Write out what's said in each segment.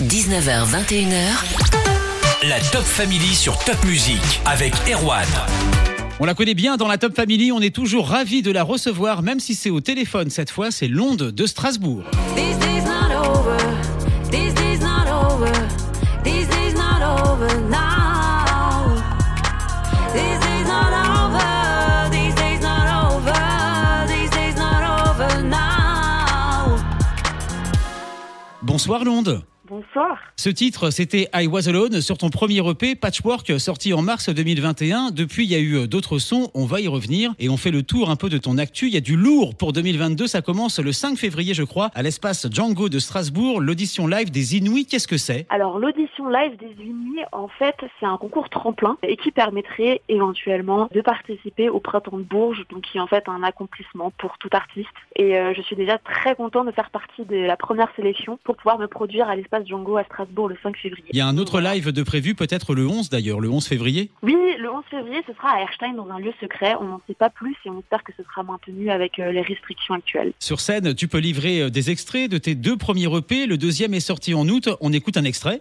19h, 21h. La Top Family sur Top Music avec Erwan. On la connaît bien dans la Top Family, on est toujours ravis de la recevoir, même si c'est au téléphone cette fois, c'est Londe de Strasbourg. Bonsoir Londe. Bonsoir. Ce titre, c'était I Was Alone sur ton premier EP, Patchwork, sorti en mars 2021. Depuis, il y a eu euh, d'autres sons, on va y revenir et on fait le tour un peu de ton actu. Il y a du lourd pour 2022, ça commence le 5 février, je crois, à l'espace Django de Strasbourg, l'audition live des Inuits. Qu'est-ce que c'est? Alors l'audition live des Unis, en fait, c'est un concours tremplin et qui permettrait éventuellement de participer au Printemps de Bourges, donc qui est en fait un accomplissement pour tout artiste. Et euh, je suis déjà très content de faire partie de la première sélection pour pouvoir me produire à l'espace Django à Strasbourg le 5 février. Il y a un autre live de prévu, peut-être le 11 d'ailleurs, le 11 février Oui, le 11 février, ce sera à Erstein dans un lieu secret. On n'en sait pas plus et on espère que ce sera maintenu avec euh, les restrictions actuelles. Sur scène, tu peux livrer euh, des extraits de tes deux premiers EP. Le deuxième est sorti en août. On écoute un extrait.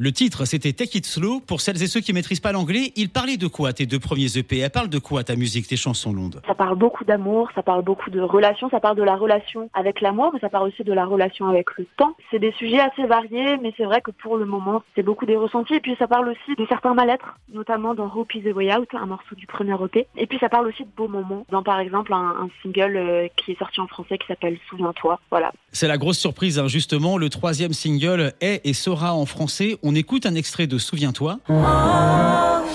Le titre, c'était Take It Slow. Pour celles et ceux qui maîtrisent pas l'anglais, il parlait de quoi tes deux premiers EP Elle parle de quoi ta musique, tes chansons londes Ça parle beaucoup d'amour, ça parle beaucoup de relations, ça parle de la relation avec l'amour, mais ça parle aussi de la relation avec le temps. C'est des sujets assez variés, mais c'est vrai que pour le moment, c'est beaucoup des ressentis. Et puis ça parle aussi de certains mal-être, notamment dans Hope is the Way Out, un morceau du premier EP. Et puis ça parle aussi de beaux moments, dans par exemple un, un single euh, qui est sorti en français qui s'appelle Souviens-toi. Voilà. C'est la grosse surprise, hein, justement. Le troisième single est et sera en français. On écoute un extrait de Souviens-toi. Oh,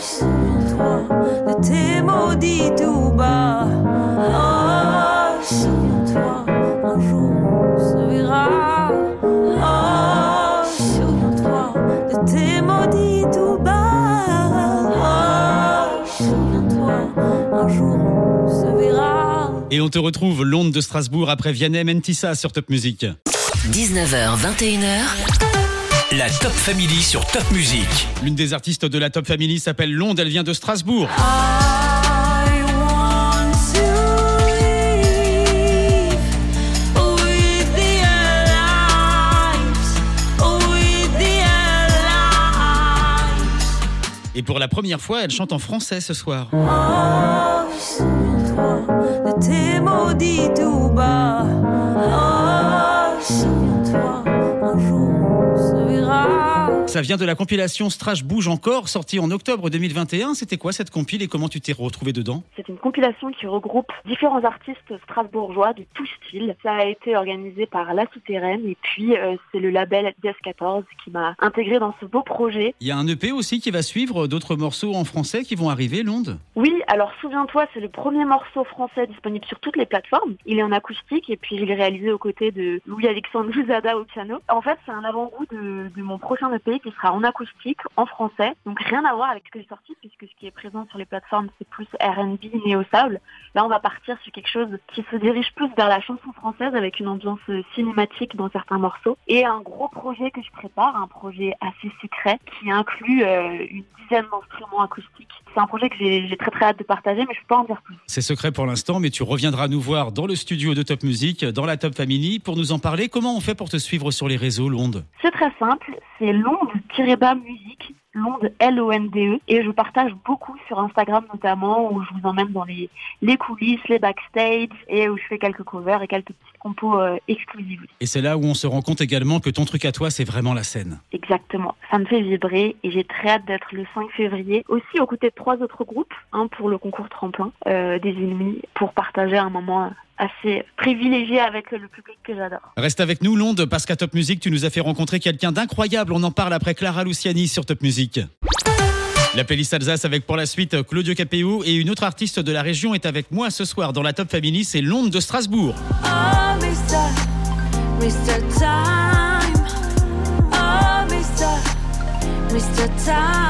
souviens-toi de tes maudits tout bas. Oh, souviens-toi, un jour on se verra. Oh, souviens-toi de tes maudits tout bas. Oh, souviens-toi, un jour on se verra. Et on te retrouve Londe de Strasbourg après Vianney Mentissa sur Top Music. 19h, 21h. La Top Family sur Top Music. L'une des artistes de la Top Family s'appelle Londe. Elle vient de Strasbourg. I want to live with the lives, with the lives. Et pour la première fois, elle chante en français ce soir. Oh, de tes maudits tout bas. Ça vient de la compilation Strash Bouge encore, sortie en octobre 2021. C'était quoi cette compile et comment tu t'es retrouvé dedans? C'est une compilation qui regroupe différents artistes strasbourgeois de tout style. Ça a été organisé par La Souterraine et puis euh, c'est le label DS14 qui m'a intégré dans ce beau projet. Il y a un EP aussi qui va suivre, d'autres morceaux en français qui vont arriver, Londe Oui, alors souviens-toi, c'est le premier morceau français disponible sur toutes les plateformes. Il est en acoustique et puis il est réalisé aux côtés de Louis-Alexandre Louzada au piano. En fait, c'est un avant-goût de, de mon prochain EP qui sera en acoustique, en français. Donc rien à voir avec ce que j'ai sorti puisque ce qui est présent sur les plateformes, c'est plus R&B, néo-soul. Là, on va partir sur quelque chose qui se dirige plus vers la chanson française avec une ambiance cinématique dans certains morceaux. Et un gros projet que je prépare, un projet assez secret qui inclut euh, une dizaine d'instruments acoustiques. C'est un projet que j'ai très très hâte de partager, mais je peux pas en dire plus. C'est secret pour l'instant, mais tu reviendras nous voir dans le studio de Top Music, dans la Top Family, pour nous en parler. Comment on fait pour te suivre sur les réseaux, Londe? C'est très simple, c'est Londe-bas musique, Londe L-O-N-D-E, et je partage beaucoup sur Instagram notamment, où je vous emmène dans les, les coulisses, les backstage, et où je fais quelques covers et quelques petites compos euh, exclusives. Et c'est là où on se rend compte également que ton truc à toi, c'est vraiment la scène. Exactement, ça me fait vibrer, et j'ai très hâte d'être le 5 février, aussi aux côtés de trois autres groupes, un pour le concours tremplin euh, des ennemis, pour partager un moment assez privilégié avec le public que j'adore. Reste avec nous, Londe, parce qu'à Top Music, tu nous as fait rencontrer quelqu'un d'incroyable. On en parle après Clara Luciani sur Top Music. La playlist Alsace avec pour la suite Claudio Capéo et une autre artiste de la région est avec moi ce soir dans la Top Family, c'est Londe de Strasbourg. Oh, Mr. Mr. Time. Oh, Mr. Mr. Time.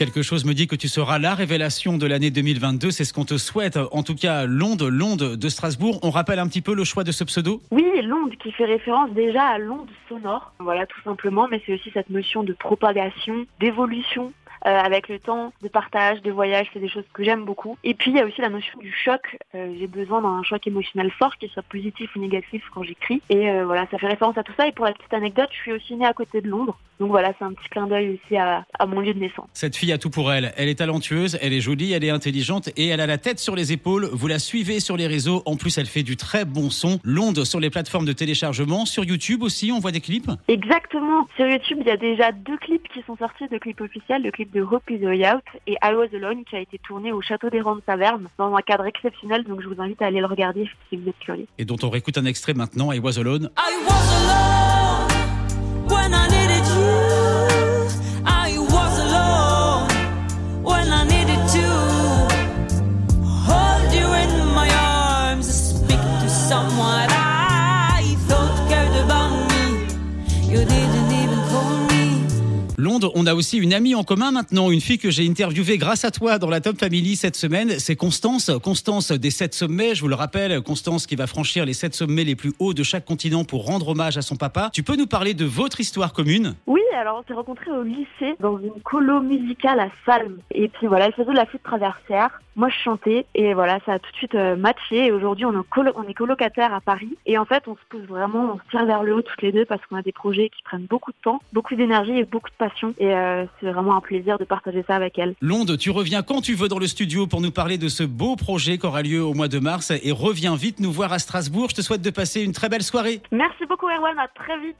Quelque chose me dit que tu seras la révélation de l'année 2022. C'est ce qu'on te souhaite. En tout cas, l'onde, l'onde de Strasbourg. On rappelle un petit peu le choix de ce pseudo Oui, l'onde qui fait référence déjà à l'onde sonore. Voilà, tout simplement, mais c'est aussi cette notion de propagation, d'évolution. euh, avec le temps, de partage, de voyage, c'est des choses que j'aime beaucoup. Et puis il y a aussi la notion du choc. Euh, J'ai besoin d'un choc émotionnel fort, qu'il soit positif ou négatif quand j'écris. Et euh, voilà, ça fait référence à tout ça. Et pour la petite anecdote, je suis aussi née à côté de Londres. Donc voilà, c'est un petit clin d'œil aussi à, à mon lieu de naissance. Cette fille a tout pour elle. Elle est talentueuse, elle est jolie, elle est intelligente et elle a la tête sur les épaules. Vous la suivez sur les réseaux. En plus, elle fait du très bon son. L'onde sur les plateformes de téléchargement. Sur YouTube aussi, on voit des clips. Exactement. Sur YouTube, il y a déjà deux clips qui sont sortis, deux clips officiels, le clip de Hope is the Way Out et I Was Alone qui a été tourné au Château des Randes Saverne dans un cadre exceptionnel. Donc je vous invite à aller le regarder si vous êtes curieux. Et dont on réécoute un extrait maintenant. I was alone. I was alone On a aussi une amie en commun maintenant, une fille que j'ai interviewée grâce à toi dans la Top Family cette semaine. C'est Constance. Constance des sept sommets, je vous le rappelle. Constance qui va franchir les sept sommets les plus hauts de chaque continent pour rendre hommage à son papa. Tu peux nous parler de votre histoire commune? Oui, alors on s'est rencontrés au lycée dans une colo musicale à Salm. Et puis voilà, elle faisait de la flûte traversière. Moi, je chantais et voilà, ça a tout de suite euh, matché. Et aujourd'hui, on, est colo- on est colocataires à Paris. Et en fait, on se pousse vraiment, on se tire vers le haut toutes les deux parce qu'on a des projets qui prennent beaucoup de temps, beaucoup d'énergie et beaucoup de passion. Et euh, c'est vraiment un plaisir de partager ça avec elle. Londe, tu reviens quand tu veux dans le studio pour nous parler de ce beau projet qui aura lieu au mois de mars et reviens vite nous voir à Strasbourg. Je te souhaite de passer une très belle soirée. Merci beaucoup, Erwan. À très vite.